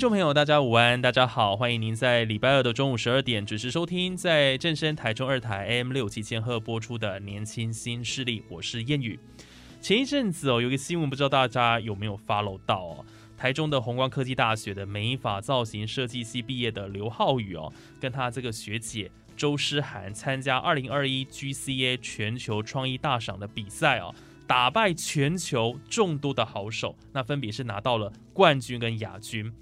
众朋友，大家午安，大家好，欢迎您在礼拜二的中午十二点准时收听，在正声台中二台 AM 六七千赫播出的《年轻新势力》，我是燕语。前一阵子哦，有个新闻，不知道大家有没有 follow 到哦？台中的宏光科技大学的美法造型设计系毕业的刘浩宇哦，跟他这个学姐周诗涵参加二零二一 GCA 全球创意大赏的比赛哦，打败全球众多的好手，那分别是拿到了冠军跟亚军。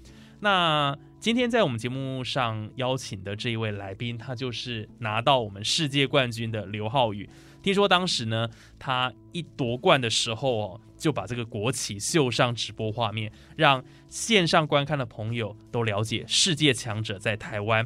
那今天在我们节目上邀请的这一位来宾，他就是拿到我们世界冠军的刘浩宇。听说当时呢，他一夺冠的时候哦，就把这个国旗秀上直播画面，让线上观看的朋友都了解世界强者在台湾。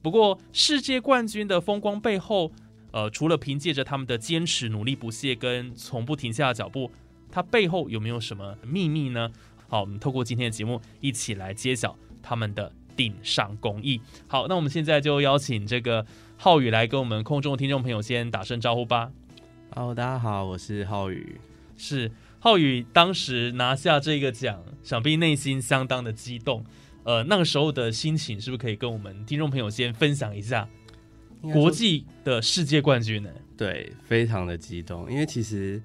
不过，世界冠军的风光背后，呃，除了凭借着他们的坚持、努力不懈跟从不停下的脚步，他背后有没有什么秘密呢？好，我们透过今天的节目一起来揭晓他们的顶上工艺。好，那我们现在就邀请这个浩宇来跟我们空中的听众朋友先打声招呼吧。Hello，大家好，我是浩宇。是浩宇当时拿下这个奖，想必内心相当的激动。呃，那个时候的心情是不是可以跟我们听众朋友先分享一下？国际的世界冠军呢？对，非常的激动，因为其实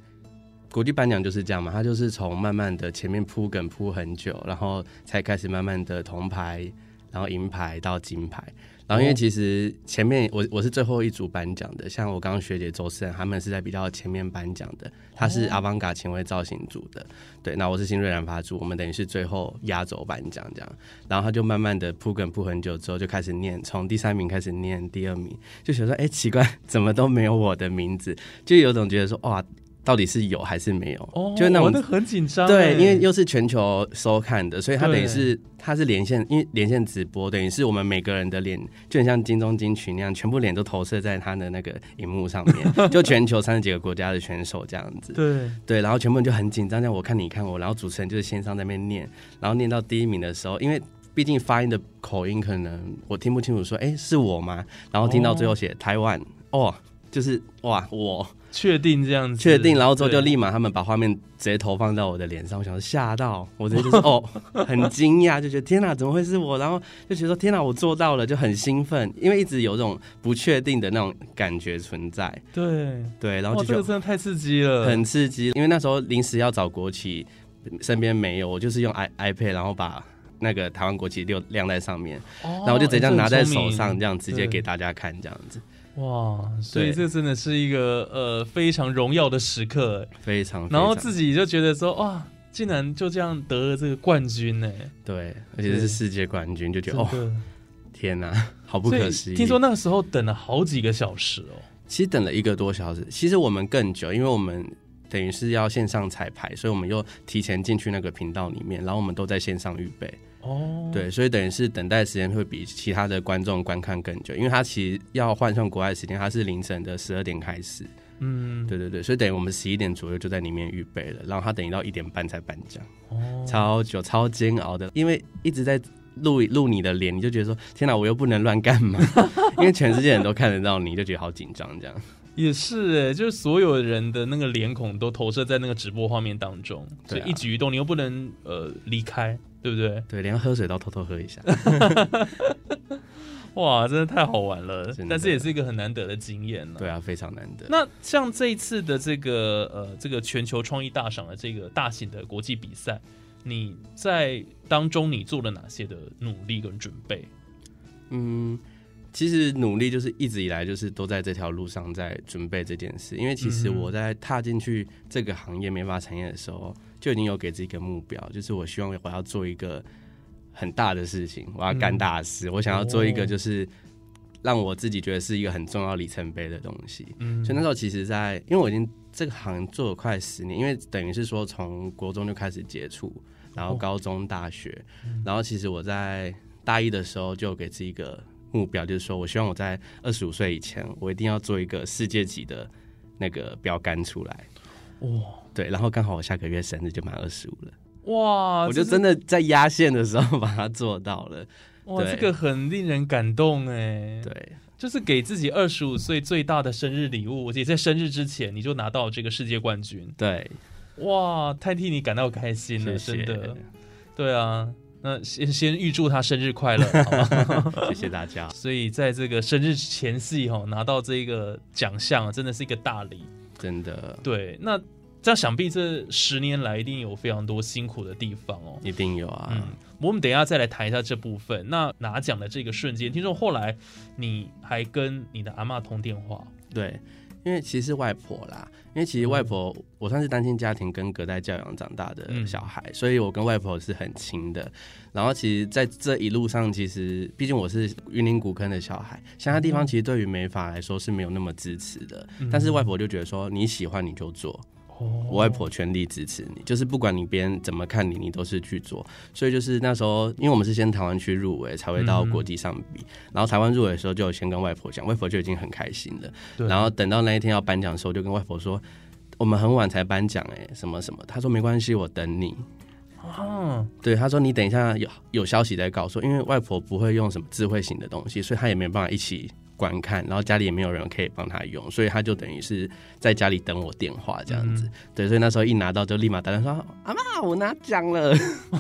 国际颁奖就是这样嘛，它就是从慢慢的前面铺梗铺很久，然后才开始慢慢的铜牌，然后银牌到金牌。然后因为其实前面我我是最后一组颁奖的，像我刚刚学姐周思他们是在比较前面颁奖的，他是阿邦嘎前卫造型组的，对，那我是新锐染发组，我们等于是最后压轴颁奖这样，然后他就慢慢的铺梗铺很久之后就开始念，从第三名开始念第二名，就觉得说哎奇怪，怎么都没有我的名字，就有种觉得说哇。到底是有还是没有？哦，就是那种很紧张。对，因为又是全球收看的，所以它等于是它是连线，因为连线直播，等于是我们每个人的脸就很像金钟金曲那样，全部脸都投射在他的那个荧幕上面，就全球三十几个国家的选手这样子。对对，然后全部人就很紧张，这样我看你看我，然后主持人就是线上在那边念，然后念到第一名的时候，因为毕竟发音的口音可能我听不清楚，说哎是我吗？然后听到最后写台湾，哦，就是哇我。确定这样子，确定，然后之后就立马他们把画面直接投放到我的脸上，我想说吓到，我直接就是 哦，很惊讶，就觉得天哪，怎么会是我？然后就觉得说天哪，我做到了，就很兴奋，因为一直有这种不确定的那种感觉存在，对，对，然后，这就觉得个真的太刺激了，很刺激，因为那时候临时要找国旗，身边没有，我就是用 i iPad，然后把。那个台湾国旗就亮在上面，哦，然后我就直接这样拿在手上，这样直接给大家看，这样子哇，所以对这真的是一个呃非常荣耀的时刻，非常。然后自己就觉得说哇，竟然就这样得了这个冠军呢，对，而且对是世界冠军，就觉得哦，天哪，好不可思议。听说那个时候等了好几个小时哦，其实等了一个多小时，其实我们更久，因为我们等于是要线上彩排，所以我们又提前进去那个频道里面，然后我们都在线上预备。哦，对，所以等于是等待时间会比其他的观众观看更久，因为它其实要换算国外时间，它是凌晨的十二点开始。嗯，对对对，所以等于我们十一点左右就在里面预备了，然后他等于到一点半才颁奖，哦，超久超煎熬的，因为一直在。录录你的脸，你就觉得说天哪，我又不能乱干嘛，因为全世界人都看得到你，就觉得好紧张这样。也是哎，就是所有人的那个脸孔都投射在那个直播画面当中，所以一举一动你又不能呃离开，对不对？对，连喝水都偷偷喝一下。哇，真的太好玩了，但是也是一个很难得的经验呢。对啊，非常难得。那像这一次的这个呃这个全球创意大赏的这个大型的国际比赛，你在当中你做了哪些的努力跟准备？嗯，其实努力就是一直以来就是都在这条路上在准备这件事，因为其实我在踏进去这个行业美发产业的时候，就已经有给自己一个目标，就是我希望我要做一个很大的事情，我要干大事，我想要做一哦。个就是让我自己觉得是一个很重要里程碑的东西。嗯。所以那时候其实在，因为我已经这个行业做了快十年，因为等于是说从国中就开始接触，然后哦。高中、大学，然后其实我在大一的时候就给自己一个目标，就是说我希望我在二十五岁以前，我一定要做一个世界级的那个标杆出来。哇对，然后刚好我下个月生日就满二十五了，哇，我就真的在压线的时候把它做到了。哇，这个很令人感动哎。，对，就是给自己二十五岁最大的生日礼物，而且在生日之前你就拿到这个世界冠军，对，哇，太替你感到开心了，谢谢真的。对啊，那先先预祝他生日快乐，好吗？谢谢大家。所以在这个生日前夕哈、拿到这个奖项，真的是一个大礼。真的对，那这样想必这十年来一定有非常多辛苦的地方哦。一定有啊。嗯，我们等一下再来谈一下这部分。那拿奖的这个瞬间，听说后来你还跟你的阿妈通电话，对，因为其实是外婆啦，因为其实外婆、我算是单亲家庭跟隔代教养长大的嗯。小孩，所以我跟外婆是很亲的。然后其实在这一路上，其实毕竟我是云林古坑的小孩，乡下地方其实对于美发来说是没有那么支持的，但是外婆就觉得说你喜欢你就做，哦我外婆全力支持你，就是不管你别人怎么看你，你都是去做。所以就是那时候，因为我们是先台湾区入围，才会到国际上比。然后台湾入围的时候，就有先跟外婆讲，外婆就已经很开心了。然后等到那一天要颁奖的时候，就跟外婆说，我们很晚才颁奖，哎，什么什么。她说没关系，我等你。啊，对，他说你等一下有有消息再告诉我，因为外婆不会用什么智慧型的东西，所以她也没办法一起。观看，然后家里也没有人可以帮他用，所以他就等于是在家里等我电话这样子。对，所以那时候一拿到就立马打电话说：“阿妈，我拿奖了。”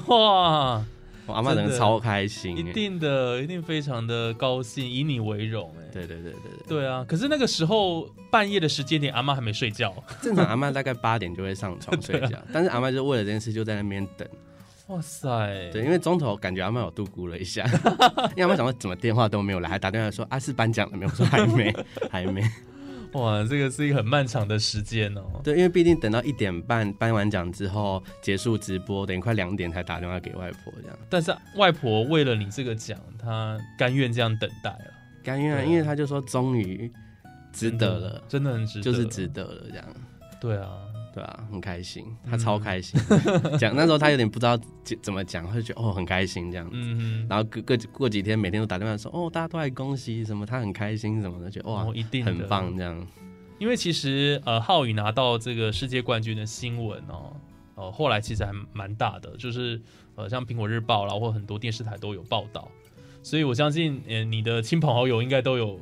哇，我阿妈真的超开心，一定的，一定非常的高兴，以你为荣，哎，对对对对对，对啊。可是那个时候半夜的时间点，阿妈还没睡觉，正常阿妈大概八点就会上床睡觉，但是阿妈就为了这件事就在那边等，哇塞，对，因为中途感觉阿妈有度估了一下，因为阿妈想说怎么电话都没有来，还打电话说啊是颁奖了没有？我说还没，还没，哇，这个是一个很漫长的时间哦。对，因为毕竟等到一点半颁完奖之后结束直播，等于快两点才打电话给外婆这样，但是外婆为了你这个奖，她甘愿这样等待了，甘愿因为她就说终于值得了，真的很值得，就是值得了这样。对啊，对啊，很开心，嗯他超开心。讲、那时候他有点不知道怎怎么讲，他就觉得哦很开心这样子。嗯然后过过过几天，每天都打电话说哦，大家都来恭喜什么，他很开心什么的，觉得哇、哦，一定很棒这样。因为其实呃，浩宇拿到这个世界冠军的新闻哦，呃，后来其实还蛮大的，就是呃，像苹果日报啦，或很多电视台都有报道，所以我相信，呃，你的亲朋好友应该都有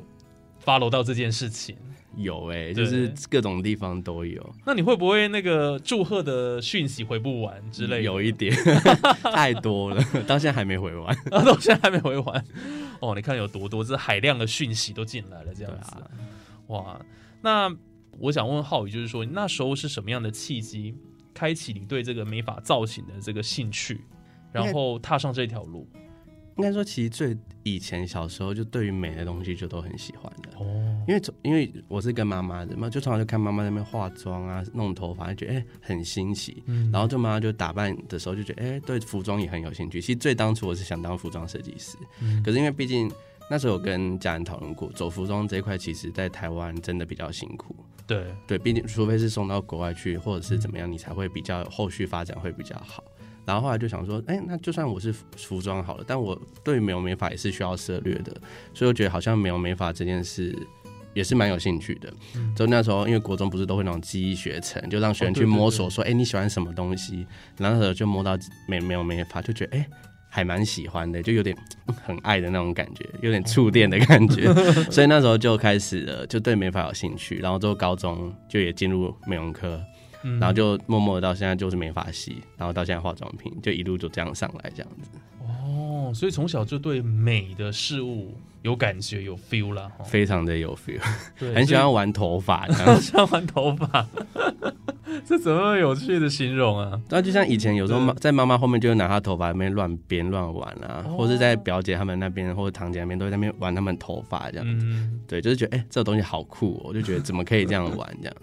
follow 到这件事情。有哎、对就是各种地方都有，那你会不会那个祝贺的讯息回不完之类的？有一点 太多了，到现在还没回完。啊，到现在还没回完。哦，你看有多多，这海量的讯息都进来了，这样子。啊哇，那我想问浩宇，就是说那时候是什么样的契机，开启你对这个美发造型的这个兴趣，然后踏上这条路？应该说，其实最以前小时候就对于美的东西就都很喜欢的。哦，因为从因为我是跟妈妈的嘛，就从小就看妈妈那边化妆啊、弄头发，就觉得哎、很新奇。嗯然后就妈妈就打扮的时候就觉得哎、对服装也很有兴趣。其实最当初我是想当服装设计师，嗯可是因为毕竟那时候有跟家人讨论过，走服装这一块其实在台湾真的比较辛苦。对，对，毕竟除非是送到国外去，或者是怎么样，你才会比较后续发展会比较好。然后后来就想说，哎、那就算我是服服装好了，但我对美容美发也是需要涉略的，所以我觉得好像美容美发这件事也是蛮有兴趣的。就那时候，因为国中不是都会那种记忆学程，就让学生去摸索说，哎、你喜欢什么东西？然后就摸到美美容美发，就觉得哎。还蛮喜欢的，就有点嗯很爱的那种感觉，有点触电的感觉，所以那时候就开始了，就对美发有兴趣，然后之后高中就也进入美容科，嗯。然后就默默的到现在就是美发系，然后到现在化妆品，就一路就这样上来这样子，哦，所以从小就对美的事物有感觉、有 feel 啦，哦。非常的有 feel，很喜欢玩头发很，喜欢玩头发，这怎么有趣的形容啊？那就像以前有时候妈在妈妈后面就会拿她头发那边乱编乱玩啊，哦。或是在表姐他们那边或者堂姐那边都会在那边玩他们头发这样。嗯，对，就是觉得哎、这个东西好酷、哦，我就觉得怎么可以这样玩这样。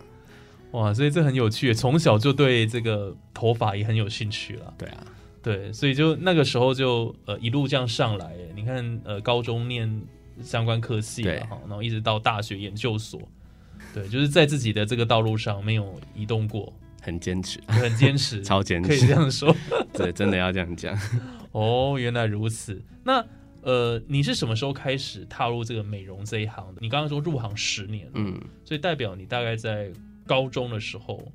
哇，所以这很有趣，从小就对这个头发也很有兴趣了。对啊，对，所以就那个时候就呃一路这样上来，哎你看呃高中念相关科系然后一直到大学研究所，对，就是在自己的这个道路上没有移动过，很坚持，很坚持，超坚持可以持这样说。对，真的要这样讲。哦，原来如此。那呃，你是什么时候开始踏入这个美容这一行的？你刚刚说入行十年，嗯，所以代表你大概在高中的时候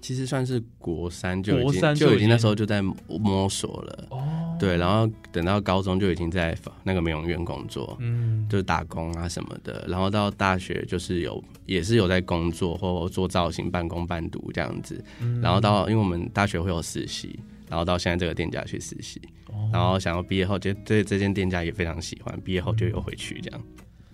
其实算是国三就已国经三就已经就已经那时候就在摸索了。哦，对，然后等到高中就已经在那个美容院工作，嗯，就是打工啊什么的。然后到大学就是有也是有在工作或做造型、半工半读这样子。嗯然后到因为我们大学会有实习，然后到现在这个店家去实习，哦然后想要毕业后就对这间店家也非常喜欢，毕业后就又回去这样。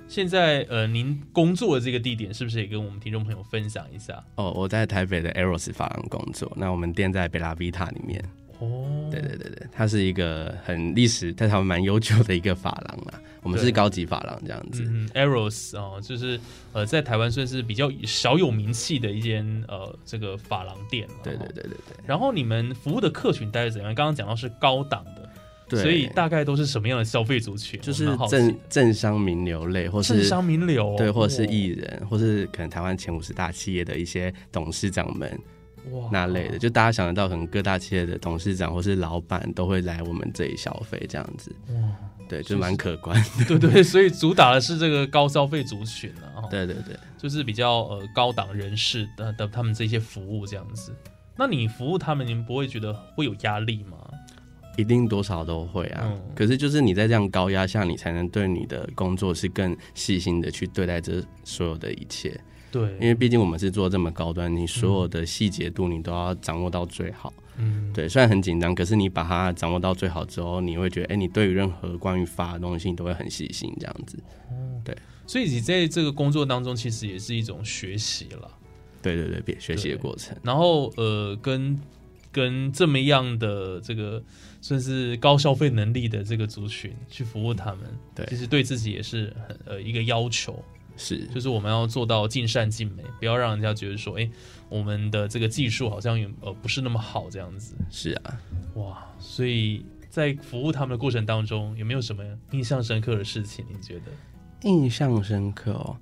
现在呃，您工作的这个地点是不是也跟我们听众朋友分享一下？哦，我在台北的 Eros 发廊工作，那我们店在贝拉维塔里面。哦，对对对对，它是一个很历史，在台湾蛮悠久的一个发廊啦。我们是高级发廊这样子。嗯，Eros 哦，就是呃，在台湾算是比较小有名气的一间呃这个发廊店了。对对哦。对对对然后你们服务的客群大概是怎样？刚刚讲到是高档的，对，所以大概都是什么样的消费族群？就是政政商名流类，或是政商名流，对，或者是艺人，或是可能台湾前五十大企业的一些董事长们哇那类的，就大家想得到，可能各大企业的董事长或是老板都会来我们这里消费，这样子。哇，对，就蛮可观。对对，所以主打的是这个高消费族群啊，哦对对对，就是比较呃高档人士的的他们这些服务这样子。那你服务他们，你们不会觉得会有压力吗？一定多少都会啊。嗯可是就是你在这样高压下，你才能对你的工作是更细心的去对待这所有的一切。对，因为毕竟我们是做这么高端，你所有的细节度你都要掌握到最好。嗯，对，虽然很紧张，可是你把它掌握到最好之后，你会觉得，哎、你对于任何关于发的东西，你都会很细心，这样子。对所以你在这个工作当中，其实也是一种学习了。对对对，别学习的过程。然后呃，跟跟这么样的这个算是高消费能力的这个族群去服务他们，对其实对自己也是很呃一个要求，是，就是我们要做到尽善尽美，不要让人家觉得说，哎，我们的这个技术好像有呃不是那么好这样子。是啊。哇，所以在服务他们的过程当中，有没有什么印象深刻的事情？你觉得？印象深刻哦，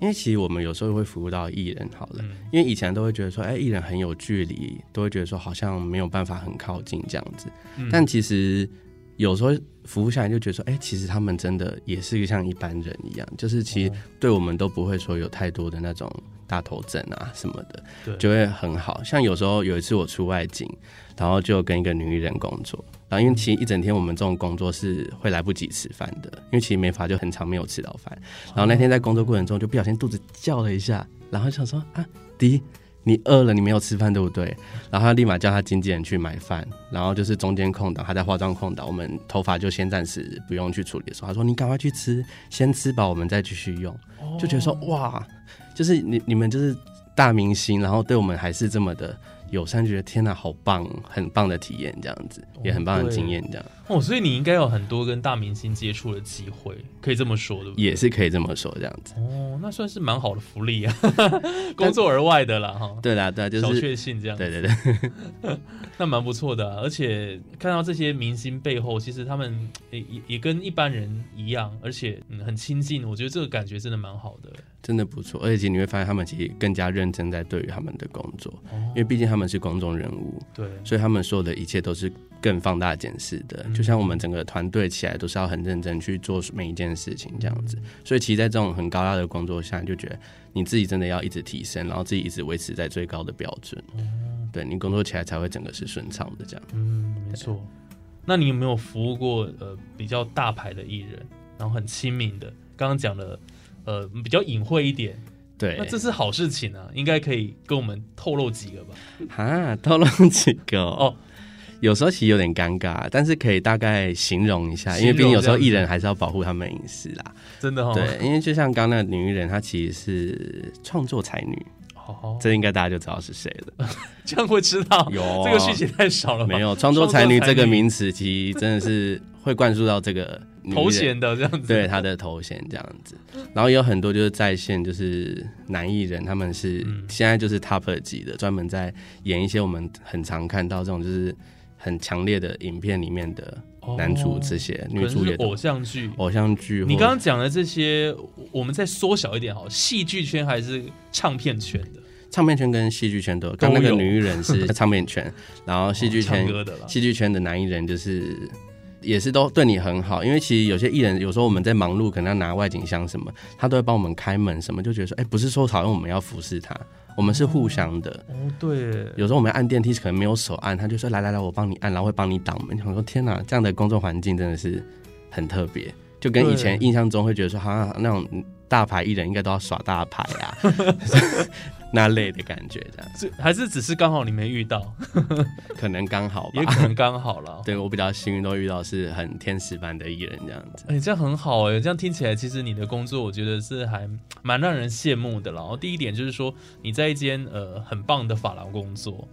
因为其实我们有时候会服务到艺人，好了，嗯因为以前都会觉得说，哎、艺人很有距离，都会觉得说好像没有办法很靠近这样子。嗯但其实有时候服务下来就觉得说，哎、其实他们真的也是像一般人一样，就是其实哦对我们都不会说有太多的那种大头症啊什么的，就会很好。像有时候有一次我出外景，然后就跟一个女艺人工作，然后因为其实一整天我们这种工作是会来不及吃饭的，因为其实没法就很长没有吃到饭。然后那天在工作过程中就不小心肚子叫了一下，然后想说啊，迪。你饿了，你没有吃饭对不对？然后他立马叫他经纪人去买饭，然后就是中间空档，他在化妆空档，我们头发就先暂时不用去处理的时候，他说你赶快去吃，先吃饱我们再继续用。就觉得说哇，就是你你们就是大明星，然后对我们还是这么的友善，觉得天哪，好棒，很棒的体验，这样子也很棒的经验，这样哦，所以你应该有很多跟大明星接触的机会，可以这么说，的？也是可以这么说，这样子。哦，那算是蛮好的福利啊，工作而外的啦，哈，对啦，对啊，就小是确幸这样，对对对，那蛮不错的啊、而且看到这些明星背后，其实他们也也也跟一般人一样，而且嗯很亲近，我觉得这个感觉真的蛮好的。真的不错。而且你会发现，他们其实更加认真在对于他们的工作，哦因为毕竟他们是公众人物，对，所以他们所有的一切都是更放大检视的。嗯就像我们整个团队起来都是要很认真去做每一件事情这样子。嗯所以其实，在这种很高压的工作下，你就觉得你自己真的要一直提升，然后自己一直维持在最高的标准。对你工作起来才会整个是顺畅的这样。嗯，没错。那你有没有服务过呃比较大牌的艺人，然后很亲民的？刚刚讲的呃比较隐晦一点，对那，这是好事情啊，应该可以跟我们透露几个吧？哈，透露几个哦。哦有时候其实有点尴尬，但是可以大概形容一下，因为毕竟有时候艺人还是要保护他们隐私啦。真的对，因为就像刚刚那个女艺人，她其实是创作才女，哦，这应该大家就知道是谁了。这样会知道有这个讯息太少了？没有创作才女这个名名词，其实真的是会灌输到这个头衔的这样子，对他的头衔这样子，然后有很多就是在线就是男艺人，他们是嗯现在就是 top 级的，专门在演一些我们很常看到这种就是很强烈的影片里面的男主这些，可女主也偶像剧。偶像剧。你或刚刚讲的这些，我们再缩小一点好，戏剧圈还是唱片圈的？唱片圈跟戏剧圈都有，刚那个女艺人是唱片圈，然后戏剧圈。戏剧圈的男艺人就是也是都对你很好，因为其实有些艺人有时候我们在忙碌，可能要拿外景箱什么，他都会帮我们开门什么，就觉得说，哎、不是说好像我们要服侍他，我们是互相的。哦，对，有时候我们按电梯可能没有手按，他就说来来来，我帮你按，然后会帮你挡门。想说天哪，这样的工作环境真的是很特别，就跟以前印象中会觉得说，好像那种大牌艺人应该都要耍大牌啊，那类的感觉，这样子还是只是刚好你没遇到，可能刚好吧 也。可能刚好了。对我比较幸运，都遇到是很天使般的艺人这样子。哎、这样很好哎、这样听起来，其实你的工作，我觉得是还蛮让人羡慕的啦。然后第一点就是说，你在一间呃很棒的发廊工作，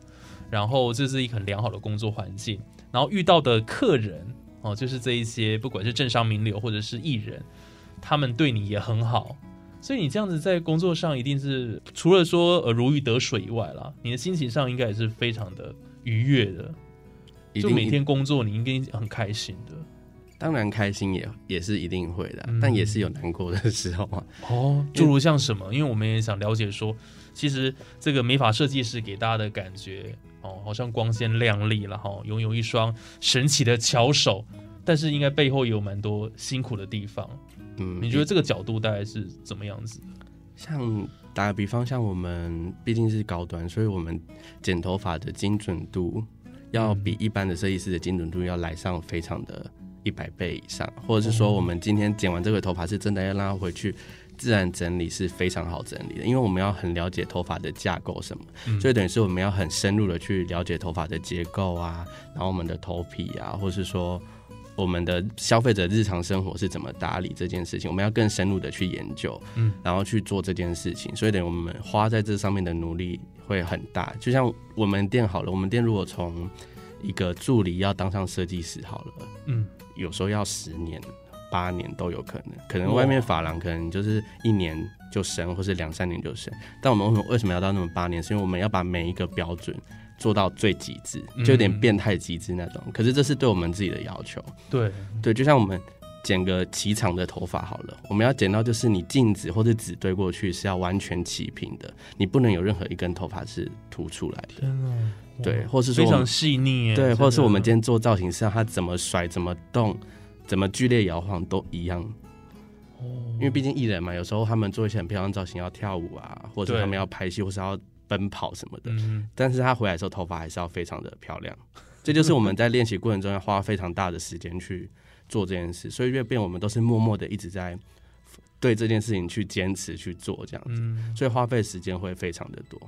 然后这是一个很良好的工作环境，然后遇到的客人哦，就是这一些不管是政商名流或者是艺人，他们对你也很好，所以你这样子在工作上一定是除了说呃如鱼得水以外啦，你的心情上应该也是非常的愉悦的。就每天工作，你应该很开心的。当然开心也也是一定会的啊、嗯但也是有难过的时候啊。哦，诸如像什么？因为我们也想了解说，其实这个美发设计师给大家的感觉，哦，好像光鲜亮丽了哈，拥有一双神奇的巧手，但是应该背后也有蛮多辛苦的地方。嗯，你觉得这个角度大概是怎么样子？像打个比方，像我们毕竟是高端，所以我们剪头发的精准度要比一般的设计师的精准度要来上非常的一百倍以上，或者是说我们今天剪完这个头发是真的要让它回去。自然整理是非常好整理的，因为我们要很了解头发的架构什么，嗯所以等于是我们要很深入的去了解头发的结构啊，然后我们的头皮啊，或是说我们的消费者日常生活是怎么打理这件事情，我们要更深入的去研究，嗯，然后去做这件事情，所以等于我们花在这上面的努力会很大。就像我们店好了，我们店如果从一个助理要当上设计师好了，嗯，有时候要十年、八年都有可能，可能外面发廊可能就是一年就升，或是两三年就升。但我们为什么为什么要到那么八年？是因为我们要把每一个标准做到最极致，就有点嗯变态极致那种。可是这是对我们自己的要求。对，对，就像我们剪个齐长的头发好了，我们要剪到就是你镜子或者纸对过去是要完全齐平的，你不能有任何一根头发是凸出来的。对，或是说非常细腻，对，或者是我们今天做造型师，它怎么甩、怎么动、怎么剧烈摇晃都一样。哦因为毕竟艺人嘛，有时候他们做一些很漂亮的造型，要跳舞啊，或者他们要拍戏，或是要奔跑什么的。嗯，但是他回来的时候，头发还是要非常的漂亮。这就是我们在练习过程中要花非常大的时间去做这件事，所以越变我们都是默默的一直在对这件事情去坚持去做这样子，嗯，所以花费时间会非常的多。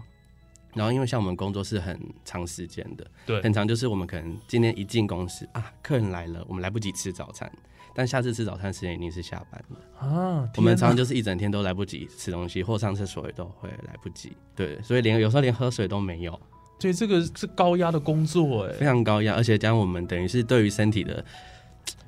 然后因为像我们工作是很长时间的，对，很长就是我们可能今天一进公司啊，客人来了，我们来不及吃早餐，但下次吃早餐时间一定是下班了。啊，我们常常就是一整天都来不及吃东西，或上厕所也都会来不及。对，所以连有时候连喝水都没有，对这个是高压的工作哎非哎，常高压，而且加上我们等于是对于身体的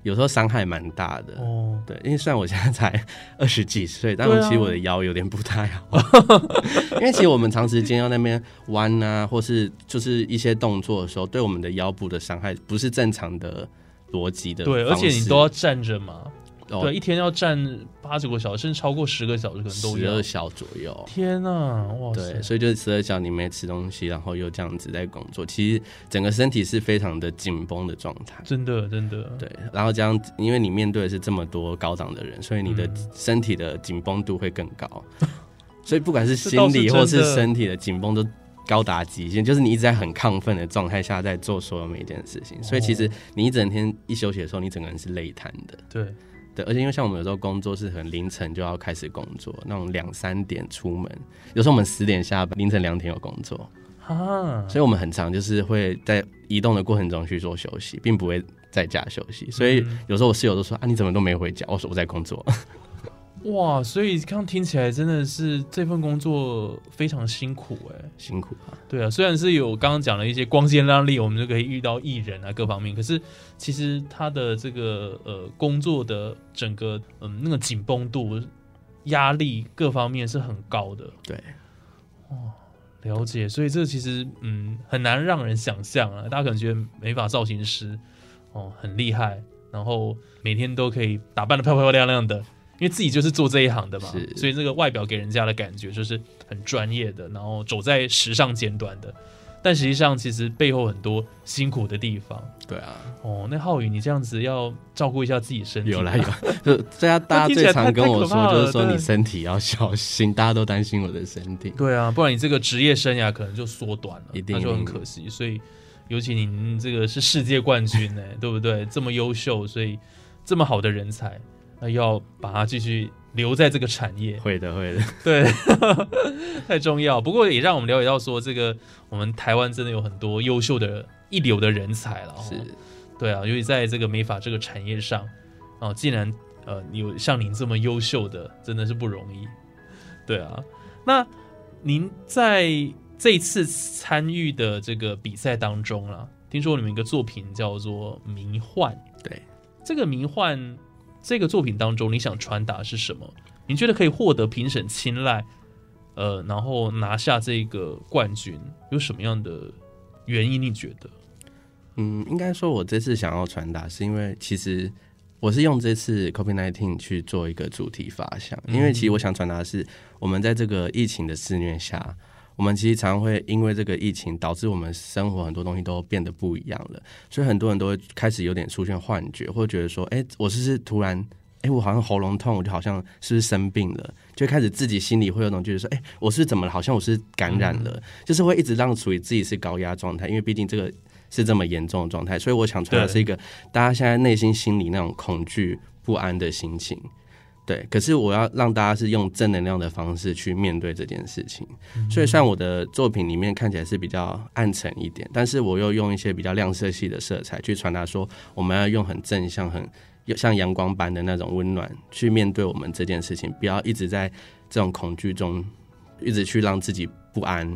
有时候伤害蛮大的。哦，对，因为虽然我现在才二十几岁，但其实我的腰有点不太好，因为其实我们长时间要那边弯啊，或是就是一些动作的时候，对我们的腰部的伤害不是正常的逻辑的。对，而且你都要站着嘛，哦对，一天要站八九个小时，甚至超过十个小时，可能都要十二。小左右。天呐，哇塞！对，所以就是十二小你没吃东西，然后又这样子在工作，其实整个身体是非常的紧绷的状态。真的真的，对，然后这样，因为你面对的是这么多高档的人，所以你的嗯身体的紧绷度会更高。所以不管是心理或是身体的紧绷都高达极限，就是你一直在很亢奋的状态下在做所有每一件事情。所以其实哦你一整天一休息的时候，你整个人是累瘫的。对，对，而且因为像我们有时候工作是很凌晨就要开始工作，那种两三点出门，有时候我们十点下班，凌晨两点有工作，啊，所以我们很常就是会在移动的过程中去做休息，并不会在家休息。所以嗯有时候我室友都说啊，你怎么都没回家？我说我在工作。哇，所以刚听起来真的是这份工作非常辛苦哎、辛苦啊。对啊，虽然是有刚刚讲了一些光鲜亮丽，我们就可以遇到艺人啊各方面，可是其实他的这个呃工作的整个嗯那个紧绷度、压力各方面是很高的。对，哦了解，所以这其实嗯很难让人想象啊。大家可能觉得美发造型师哦很厉害，然后每天都可以打扮的漂漂亮亮的，因为自己就是做这一行的嘛，所以这个外表给人家的感觉就是很专业的，然后走在时尚尖端的。但实际上，其实背后很多辛苦的地方对啊，哦。那浩宇，你这样子要照顾一下自己身体，有啦有，就 大家大家最常跟我说，就是说你身体要小心，大家都担心我的身体。对啊，不然你这个职业生涯可能就缩短了，一定那就很可惜。所以，尤其您这个是世界冠军呢、对不对？这么优秀，所以这么好的人才，那要把它继续留在这个产业，会的会的，对，太重要。不过也让我们了解到说，这个我们台湾真的有很多优秀的一流的人才了、哦。是对啊，尤其在这个美发这个产业上，哦，既然呃有像您这么优秀的，真的是不容易。对啊，那您在这一次参与的这个比赛当中啦，听说你们一个作品叫做《迷幻》，对，这个《迷幻》这个作品当中，你想传达是什么？你觉得可以获得评审青睐，呃，然后拿下这个冠军，有什么样的原因？你觉得？嗯，应该说，我这次想要传达，是因为其实我是用这次 COVID nineteen 去做一个主题发想，因为其实我想传达的是，我们在这个疫情的肆虐下，我们其实常常会因为这个疫情导致我们生活很多东西都变得不一样了，所以很多人都会开始有点出现幻觉，或者觉得说，哎、我是不是突然。哎，我好像喉咙痛，我就好像是不是生病了？就开始自己心里会有种觉得说，哎，我是怎么了？好像我是感染了，就是会一直让处于自己是高压状态，因为毕竟这个是这么严重的状态，所以我想传达是一个大家现在内心心里那种恐惧不安的心情。对，可是我要让大家是用正能量的方式去面对这件事情。所以，虽然我的作品里面看起来是比较暗沉一点，但是我又用一些比较亮色系的色彩去传达说，我们要用很正向、很像阳光般的那种温暖去面对我们这件事情，不要一直在这种恐惧中一直去让自己不安。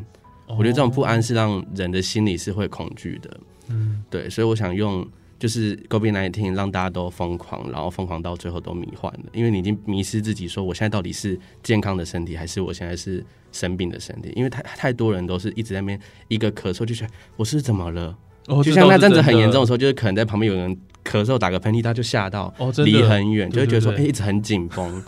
我觉得这种不安是让人的心里是会恐惧的。嗯，对，所以我想用就是 COVID nineteen 让大家都疯狂，然后疯狂到最后都迷幻了，因为你已经迷失自己，说我现在到底是健康的身体，还是我现在是生病的身体？因为太太多人都是一直在那边一个咳嗽就觉得我是怎么了，哦就像那阵子很严重的的时候，就是可能在旁边有人咳嗽打个喷嚏，他就吓到哦，离很远，就会觉得说哎、一直很紧绷。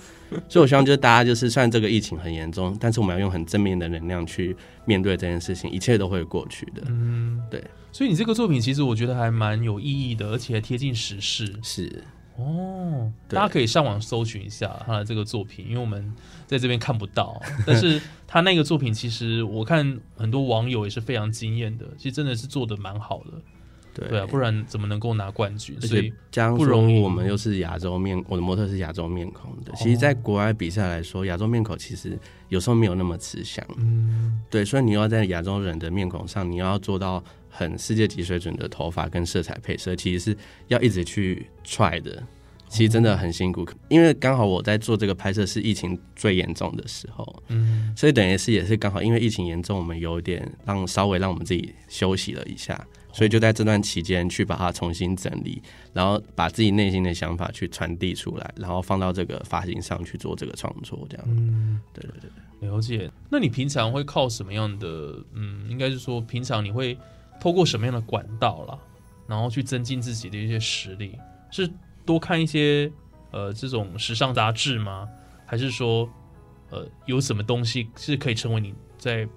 所以我希望就是大家就是虽然这个疫情很严重，但是我们要用很正面的能量去面对这件事情，一切都会过去的。嗯，对。所以你这个作品其实我觉得还蛮有意义的，而且还贴近时事是，哦。大家可以上网搜寻一下他的这个作品，因为我们在这边看不到，但是他那个作品其实我看很多网友也是非常惊艳的，其实真的是做的蛮好的。对对啊，不然怎么能够拿冠军？而所以且加上不容易我们又是亚洲面，我的模特是亚洲面孔的。其实，在国外比赛来说，亚洲面孔其实有时候没有那么吃香。嗯，对，所以你要在亚洲人的面孔上，你要做到很世界级水准的头发跟色彩配色，其实是要一直去 try 的。其实真的很辛苦，因为刚好我在做这个拍摄是疫情最严重的时候，嗯，所以等于是也是刚好因为疫情严重，我们有点让稍微让我们自己休息了一下，所以就在这段期间去把它重新整理，然后把自己内心的想法去传递出来，然后放到这个发型上去做这个创作，这样。嗯，对对对。了解。那你平常会靠什么样的？嗯，应该是说平常你会透过什么样的管道啦，然后去增进自己的一些实力？是多看一些呃这种时尚杂志吗？还是说呃有什么东西是可以成为你在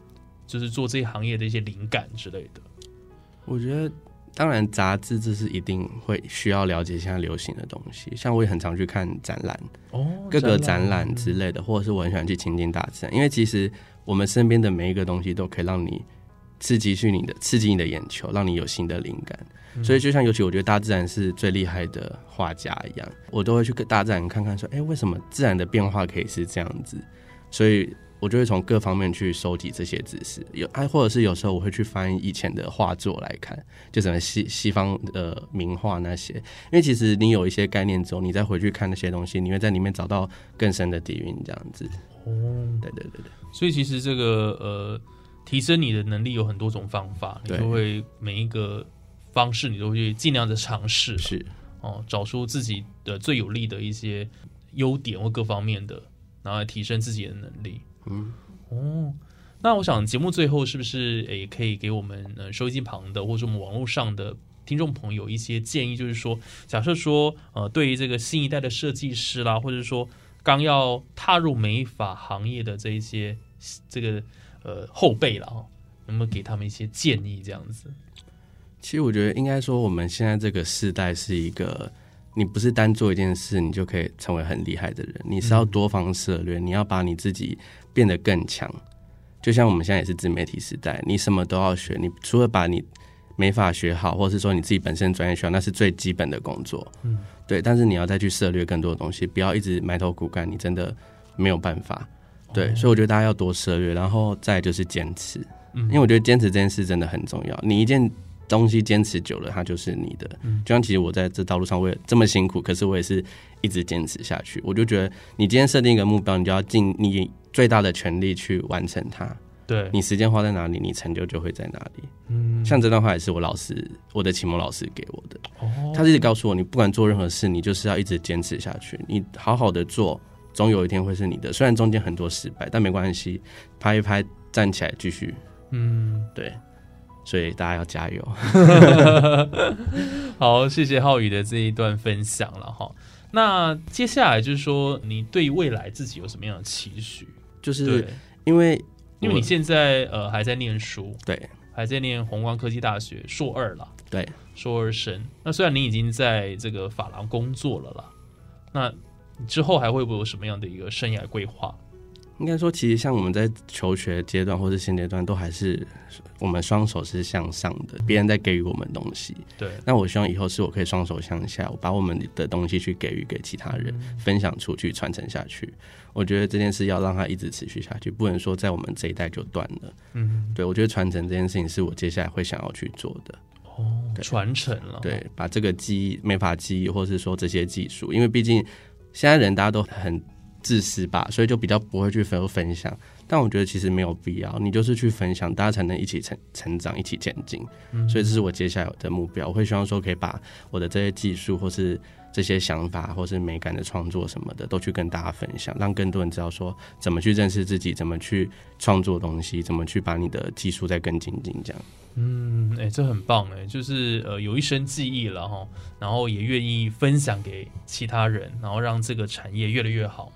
就是做这一行业的一些灵感之类的？我觉得，当然杂志这是一定会需要了解现在流行的东西，像我也很常去看展览，哦，各个展览之类的，或者是我很喜欢去亲近大自然，因为其实我们身边的每一个东西都可以让你刺激去你的刺激你的眼球，让你有新的灵感。所以就像尤其我觉得大自然是最厉害的画家一样，我都会去跟大自然看看说，哎、为什么自然的变化可以是这样子？所以我就会从各方面去收集这些知识，有哎，或者是有时候我会去翻以前的画作来看，就什么西西方的名画那些，因为其实你有一些概念之后，你再回去看那些东西，你会在里面找到更深的底蕴，这样子。哦，对对对对，所以其实这个呃，提升你的能力有很多种方法，你就会每一个方式你都会尽量的尝试，是哦，找出自己的最有利的一些优点或各方面的，然后来提升自己的能力。嗯，哦，那我想节目最后是不是也可以给我们呃收音机旁的或者我们网络上的听众朋友一些建议？就是说，假设说呃，对于这个新一代的设计师啦，或者说刚要踏入美发行业的这一些这个呃后辈了哈，能不能给他们一些建议？这样子，其实我觉得应该说，我们现在这个时代是一个。你不是单做一件事，你就可以成为很厉害的人。你是要多方策略，你要把你自己变得更强。就像我们现在也是自媒体时代，你什么都要学。你除了把你没法学好，或者是说你自己本身专业学好，那是最基本的工作。嗯，对。但是你要再去涉略更多的东西，不要一直埋头苦干，你真的没有办法。对，所以我觉得大家要多涉略，然后再就是坚持。嗯，因为我觉得坚持这件事真的很重要。你一件。东西坚持久了，它就是你的。就像其实我在这道路上，我也这么辛苦，可是我也是一直坚持下去。我就觉得，你今天设定一个目标，你就要尽你最大的全力去完成它。对你时间花在哪里，你成就就会在哪里。嗯，像这段话也是我老师，我的启蒙老师给我的。哦，他一直告诉我，你不管做任何事，你就是要一直坚持下去。你好好的做，总有一天会是你的。虽然中间很多失败，但没关系，拍一拍，站起来，继续。嗯，对。所以大家要加油。好，谢谢浩宇的这一段分享了哈。那接下来就是说，你对未来自己有什么样的期许？就是因为因为你现在呃还在念书，对，还在念宏观科技大学硕二了，对，硕二生。那虽然你已经在这个法廊工作了啦，那之后还会不会有什么样的一个生涯规划？应该说，其实像我们在求学阶段或是现阶段，都还是我们双手是向上的，别人在给予我们东西。对。那我希望以后是我可以双手向下，我把我们的东西去给予给其他人，分享出去，传承下去。我觉得这件事要让它一直持续下去，不能说在我们这一代就断了。嗯。对，我觉得传承这件事情是我接下来会想要去做的。哦，传承了。对，把这个记忆、没法记忆，或是说这些技术，因为毕竟现在人大家都很。自私吧，所以就比较不会去分分享。但我觉得其实没有必要，你就是去分享，大家才能一起成成长，一起前进。所以这是我接下来的目标。我会希望说，可以把我的这些技术，或是这些想法，或是美感的创作什么的，都去跟大家分享，让更多人知道说怎么去认识自己，怎么去创作东西，怎么去把你的技术再更精进。这样，嗯，哎，这很棒哎，就是呃有一身技艺了哈，然后也愿意分享给其他人，然后让这个产业越来越好。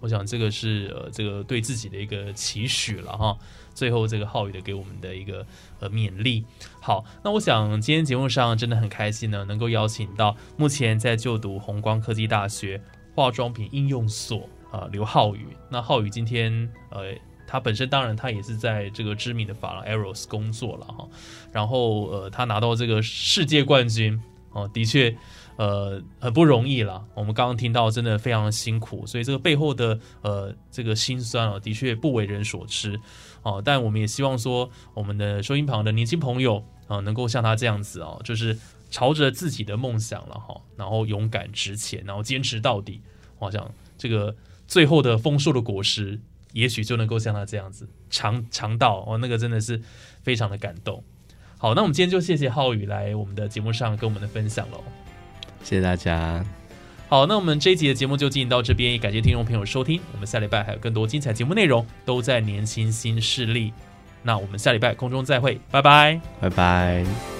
我想这个是呃，这个对自己的一个期许了哈。最后这个浩宇的给我们的一个呃勉励。好，那我想今天节目上真的很开心呢，能够邀请到目前在就读红光科技大学化妆品应用所啊刘浩宇。那浩宇今天呃，他本身当然他也是在这个知名的法郎 Eros 工作了哈。然后呃，他拿到这个世界冠军哦，的确。呃，很不容易了。我们刚刚听到，真的非常的辛苦，所以这个背后的呃这个辛酸啊，的确不为人所知哦。但我们也希望说，我们的收音旁的年轻朋友啊，能够像他这样子哦，就是朝着自己的梦想了哈，然后勇敢直前，然后坚持到底。我想这个最后的丰硕的果实，也许就能够像他这样子尝尝到哦，那个真的是非常的感动。好，那我们今天就谢谢浩宇来我们的节目上跟我们的分享喽。谢谢大家。好，那我们这一集的节目就进行到这边，也感谢听众朋友收听。我们下礼拜还有更多精彩节目内容，都在年轻新势力。那我们下礼拜空中再会，拜拜，拜拜。